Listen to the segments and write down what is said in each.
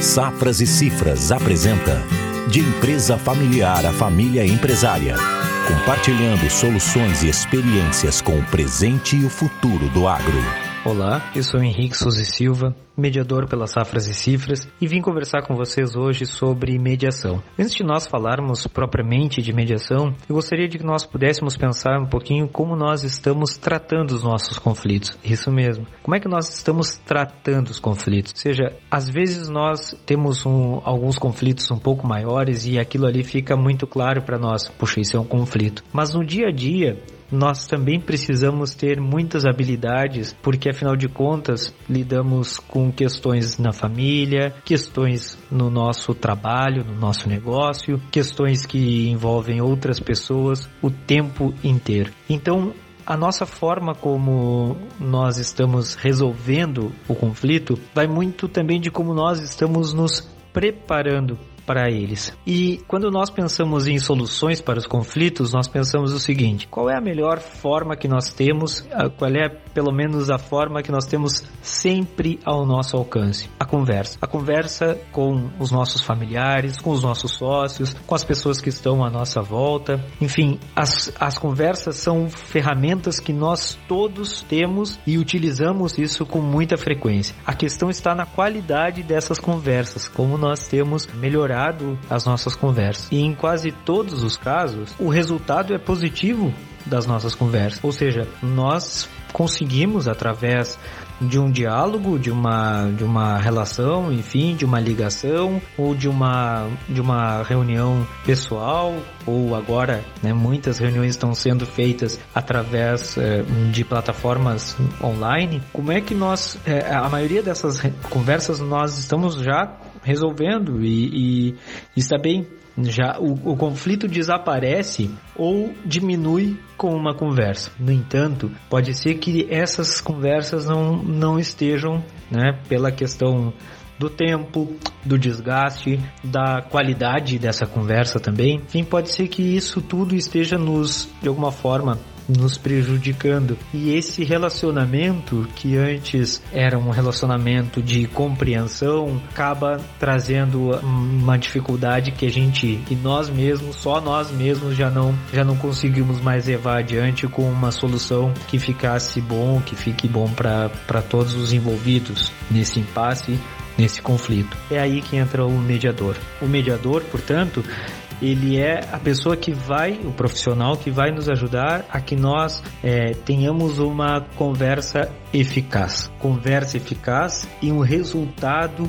Safras e Cifras apresenta De Empresa Familiar a Família Empresária. Compartilhando soluções e experiências com o presente e o futuro do agro. Olá, eu sou Henrique Souza Silva, mediador pelas Safras e Cifras, e vim conversar com vocês hoje sobre mediação. Antes de nós falarmos propriamente de mediação, eu gostaria de que nós pudéssemos pensar um pouquinho como nós estamos tratando os nossos conflitos. Isso mesmo. Como é que nós estamos tratando os conflitos? Ou seja, às vezes nós temos um, alguns conflitos um pouco maiores e aquilo ali fica muito claro para nós. Puxa, isso é um conflito. Mas no dia a dia, nós também precisamos ter muitas habilidades, porque afinal de contas lidamos com questões na família, questões no nosso trabalho, no nosso negócio, questões que envolvem outras pessoas o tempo inteiro. Então, a nossa forma como nós estamos resolvendo o conflito vai muito também de como nós estamos nos preparando para eles. E quando nós pensamos em soluções para os conflitos, nós pensamos o seguinte: qual é a melhor forma que nós temos, qual é pelo menos a forma que nós temos sempre ao nosso alcance? A conversa. A conversa com os nossos familiares, com os nossos sócios, com as pessoas que estão à nossa volta. Enfim, as, as conversas são ferramentas que nós todos temos e utilizamos isso com muita frequência. A questão está na qualidade dessas conversas, como nós temos melhorado as nossas conversas. E em quase todos os casos, o resultado é positivo das nossas conversas. Ou seja, nós conseguimos através de um diálogo, de uma, de uma relação, enfim, de uma ligação ou de uma, de uma reunião pessoal ou agora, né, muitas reuniões estão sendo feitas através eh, de plataformas online. Como é que nós, eh, a maioria dessas conversas nós estamos já resolvendo e, e está bem. Já o, o conflito desaparece ou diminui com uma conversa. No entanto, pode ser que essas conversas não, não estejam, né, pela questão do tempo, do desgaste, da qualidade dessa conversa também. Enfim, pode ser que isso tudo esteja nos, de alguma forma, nos prejudicando. E esse relacionamento, que antes era um relacionamento de compreensão, acaba trazendo uma dificuldade que a gente e nós mesmos, só nós mesmos já não já não conseguimos mais levar adiante com uma solução que ficasse bom, que fique bom para todos os envolvidos nesse impasse nesse conflito. É aí que entra o mediador. O mediador, portanto, ele é a pessoa que vai, o profissional que vai nos ajudar a que nós é, tenhamos uma conversa eficaz. Conversa eficaz e um resultado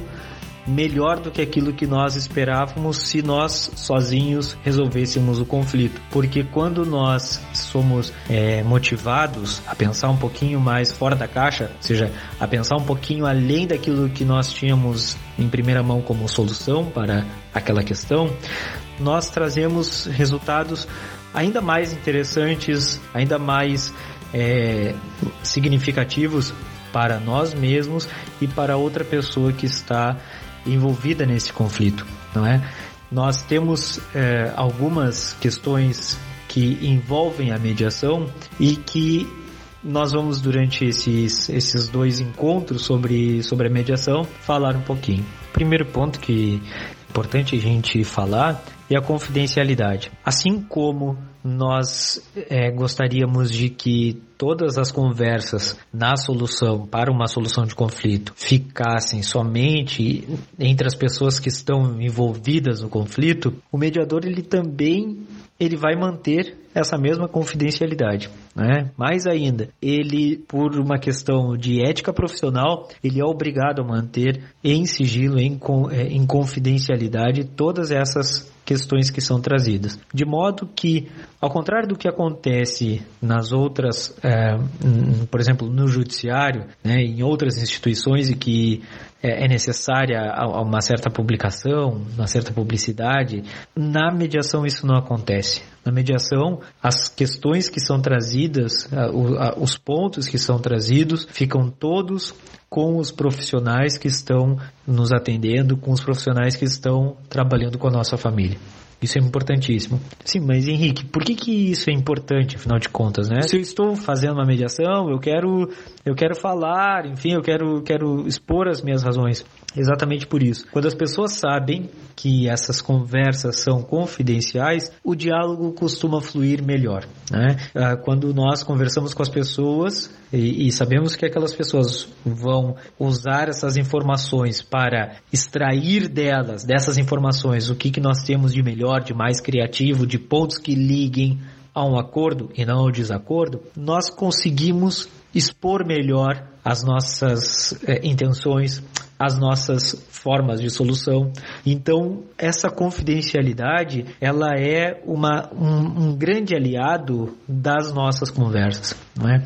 melhor do que aquilo que nós esperávamos se nós sozinhos resolvêssemos o conflito. Porque quando nós somos é, motivados a pensar um pouquinho mais fora da caixa, ou seja, a pensar um pouquinho além daquilo que nós tínhamos em primeira mão como solução para aquela questão, nós trazemos resultados ainda mais interessantes, ainda mais é, significativos para nós mesmos e para outra pessoa que está envolvida nesse conflito, não é? Nós temos é, algumas questões que envolvem a mediação e que nós vamos durante esses, esses dois encontros sobre, sobre a mediação falar um pouquinho. Primeiro ponto que importante a gente falar é a confidencialidade. Assim como nós é, gostaríamos de que todas as conversas na solução, para uma solução de conflito, ficassem somente entre as pessoas que estão envolvidas no conflito, o mediador ele também ele vai manter essa mesma confidencialidade. Né? Mais ainda, ele, por uma questão de ética profissional, ele é obrigado a manter em sigilo, em, é, em confidencialidade, todas essas questões que são trazidas. De modo que, ao contrário do que acontece nas outras, é, por exemplo, no judiciário, né, em outras instituições e que é, é necessária uma certa publicação, uma certa publicidade, na mediação isso não acontece. Na mediação, as questões que são trazidas, os pontos que são trazidos, ficam todos com os profissionais que estão nos atendendo, com os profissionais que estão trabalhando com a nossa família. Isso é importantíssimo. Sim, mas Henrique, por que que isso é importante, afinal de contas, né? Se eu estou fazendo uma mediação, eu quero, eu quero falar, enfim, eu quero, quero expor as minhas razões. Exatamente por isso. Quando as pessoas sabem que essas conversas são confidenciais, o diálogo costuma fluir melhor. Né? Ah, quando nós conversamos com as pessoas e, e sabemos que aquelas pessoas vão usar essas informações para extrair delas, dessas informações, o que, que nós temos de melhor, de mais criativo, de pontos que liguem a um acordo e não ao desacordo, nós conseguimos expor melhor as nossas é, intenções, as nossas formas de solução. Então, essa confidencialidade, ela é uma, um, um grande aliado das nossas conversas. Não é?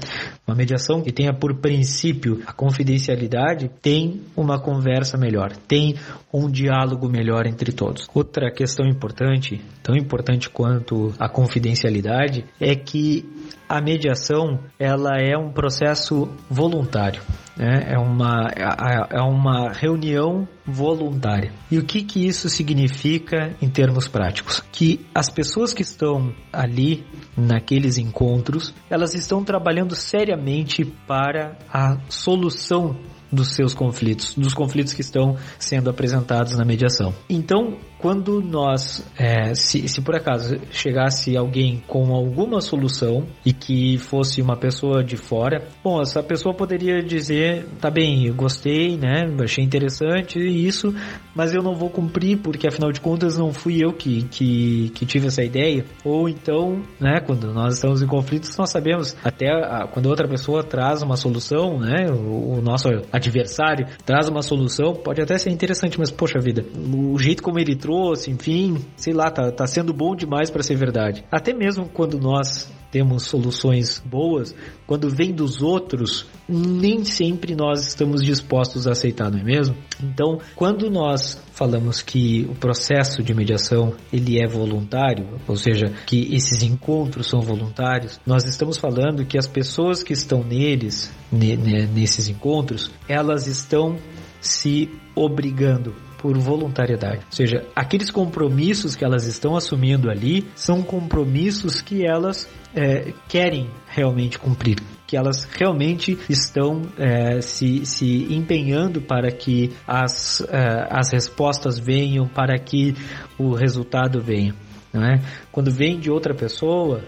Uma mediação que tenha por princípio a confidencialidade tem uma conversa melhor, tem um diálogo melhor entre todos. Outra questão importante, tão importante quanto a confidencialidade, é que a mediação ela é um processo voluntário. Né? É, uma, é, é uma reunião voluntária. E o que, que isso significa em termos práticos? Que as pessoas que estão ali naqueles encontros, elas estão trabalhando seriamente para a solução dos seus conflitos, dos conflitos que estão sendo apresentados na mediação. Então, quando nós, é, se, se por acaso chegasse alguém com alguma solução e que fosse uma pessoa de fora, bom, essa pessoa poderia dizer, tá bem, eu gostei, né, achei interessante isso, mas eu não vou cumprir porque afinal de contas não fui eu que, que, que tive essa ideia. Ou então, né, quando nós estamos em conflitos, nós sabemos, até a, quando outra pessoa traz uma solução, né, o, o nosso adversário traz uma solução, pode até ser interessante, mas poxa vida, o jeito como ele trouxe enfim, sei lá, tá, tá sendo bom demais para ser verdade. Até mesmo quando nós temos soluções boas, quando vem dos outros, nem sempre nós estamos dispostos a aceitar, não é mesmo? Então, quando nós falamos que o processo de mediação ele é voluntário, ou seja, que esses encontros são voluntários, nós estamos falando que as pessoas que estão neles, nesses encontros, elas estão se obrigando por voluntariedade. Ou seja, aqueles compromissos que elas estão assumindo ali são compromissos que elas é, querem realmente cumprir, que elas realmente estão é, se, se empenhando para que as, é, as respostas venham, para que o resultado venha. Não é? Quando vem de outra pessoa,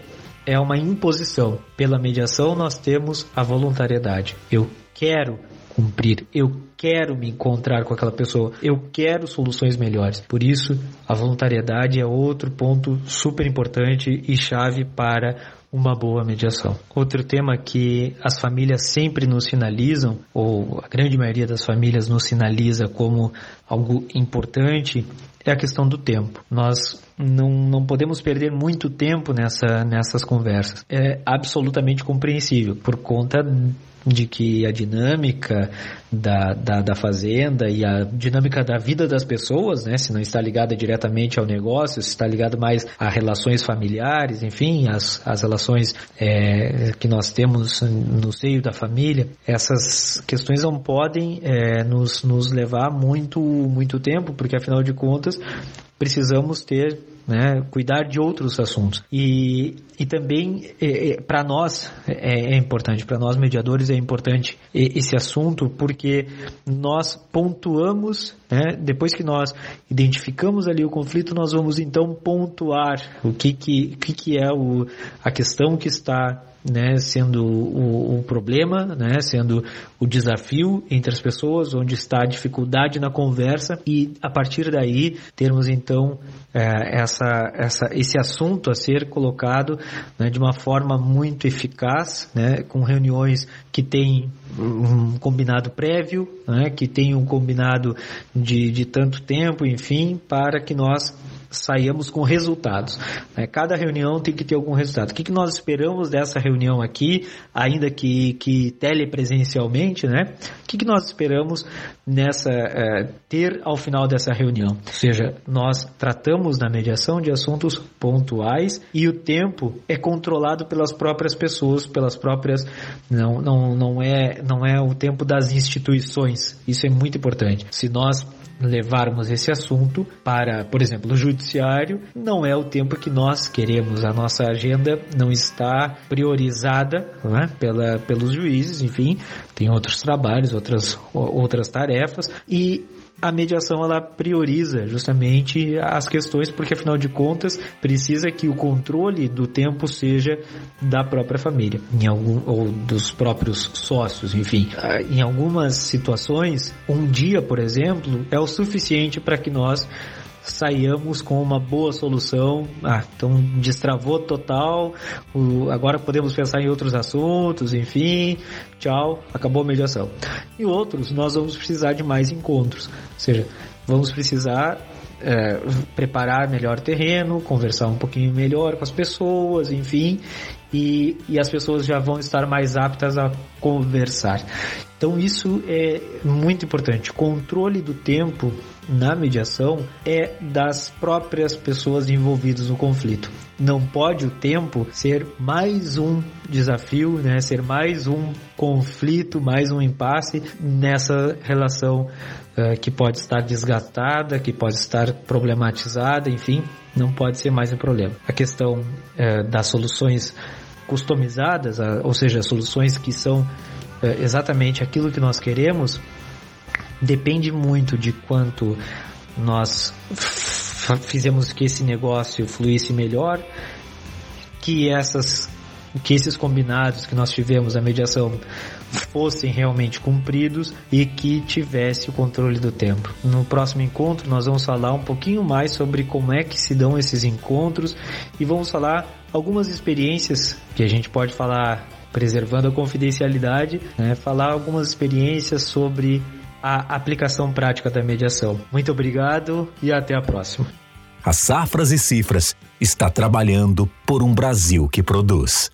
é uma imposição. Pela mediação, nós temos a voluntariedade. Eu quero cumprir, eu quero me encontrar com aquela pessoa, eu quero soluções melhores. Por isso, a voluntariedade é outro ponto super importante e chave para uma boa mediação. Outro tema que as famílias sempre nos sinalizam, ou a grande maioria das famílias nos sinaliza como algo importante, é a questão do tempo. Nós não, não podemos perder muito tempo nessa, nessas conversas. É absolutamente compreensível por conta de que a dinâmica da, da, da, fazenda e a dinâmica da vida das pessoas, né, se não está ligada diretamente ao negócio, se está ligado mais a relações familiares, enfim, as, as relações é, que nós temos no seio da família, essas questões não podem é, nos, nos levar muito, muito tempo, porque afinal de contas precisamos ter né, cuidar de outros assuntos. E, e também, é, é, para nós, é, é importante, para nós mediadores é importante esse assunto, porque nós pontuamos, né, depois que nós identificamos ali o conflito, nós vamos então pontuar o que, que, que, que é o, a questão que está né, sendo o, o, problema, né, sendo o desafio entre as pessoas, onde está a dificuldade na conversa. E a partir daí termos então é, essa, essa, esse assunto a ser colocado né, de uma forma muito eficaz, né, com reuniões que têm um combinado prévio, né, que tem um combinado de, de tanto tempo, enfim, para que nós saiamos com resultados. Né? Cada reunião tem que ter algum resultado. O que, que nós esperamos dessa reunião aqui, ainda que, que telepresencialmente, né? O que, que nós esperamos nessa é, ter ao final dessa reunião? Ou seja, nós tratamos na mediação de assuntos pontuais e o tempo é controlado pelas próprias pessoas, pelas próprias não não não é não é o tempo das instituições. Isso é muito importante. Se nós levarmos esse assunto para, por exemplo, judiciário não é o tempo que nós queremos. A nossa agenda não está priorizada né, pela, pelos juízes, enfim, tem outros trabalhos, outras, outras tarefas e a mediação ela prioriza justamente as questões, porque afinal de contas precisa que o controle do tempo seja da própria família, em algum, ou dos próprios sócios, enfim. Ah, em algumas situações, um dia, por exemplo, é o suficiente para que nós saiamos com uma boa solução. Ah, então destravou total, o, agora podemos pensar em outros assuntos, enfim, tchau, acabou a mediação. E outros, nós vamos precisar de mais encontros, ou seja, vamos precisar é, preparar melhor terreno, conversar um pouquinho melhor com as pessoas, enfim, e, e as pessoas já vão estar mais aptas a conversar. Então isso é muito importante. Controle do tempo na mediação é das próprias pessoas envolvidas no conflito. Não pode o tempo ser mais um desafio, né? ser mais um conflito, mais um impasse nessa relação uh, que pode estar desgastada, que pode estar problematizada, enfim, não pode ser mais um problema. A questão uh, das soluções customizadas, ou seja, soluções que são exatamente aquilo que nós queremos, depende muito de quanto nós fizemos que esse negócio fluísse melhor, que essas que esses combinados que nós tivemos a mediação fossem realmente cumpridos e que tivesse o controle do tempo. No próximo encontro nós vamos falar um pouquinho mais sobre como é que se dão esses encontros e vamos falar algumas experiências que a gente pode falar preservando a confidencialidade, né? falar algumas experiências sobre a aplicação prática da mediação. Muito obrigado e até a próxima. A Safras e Cifras está trabalhando por um Brasil que produz.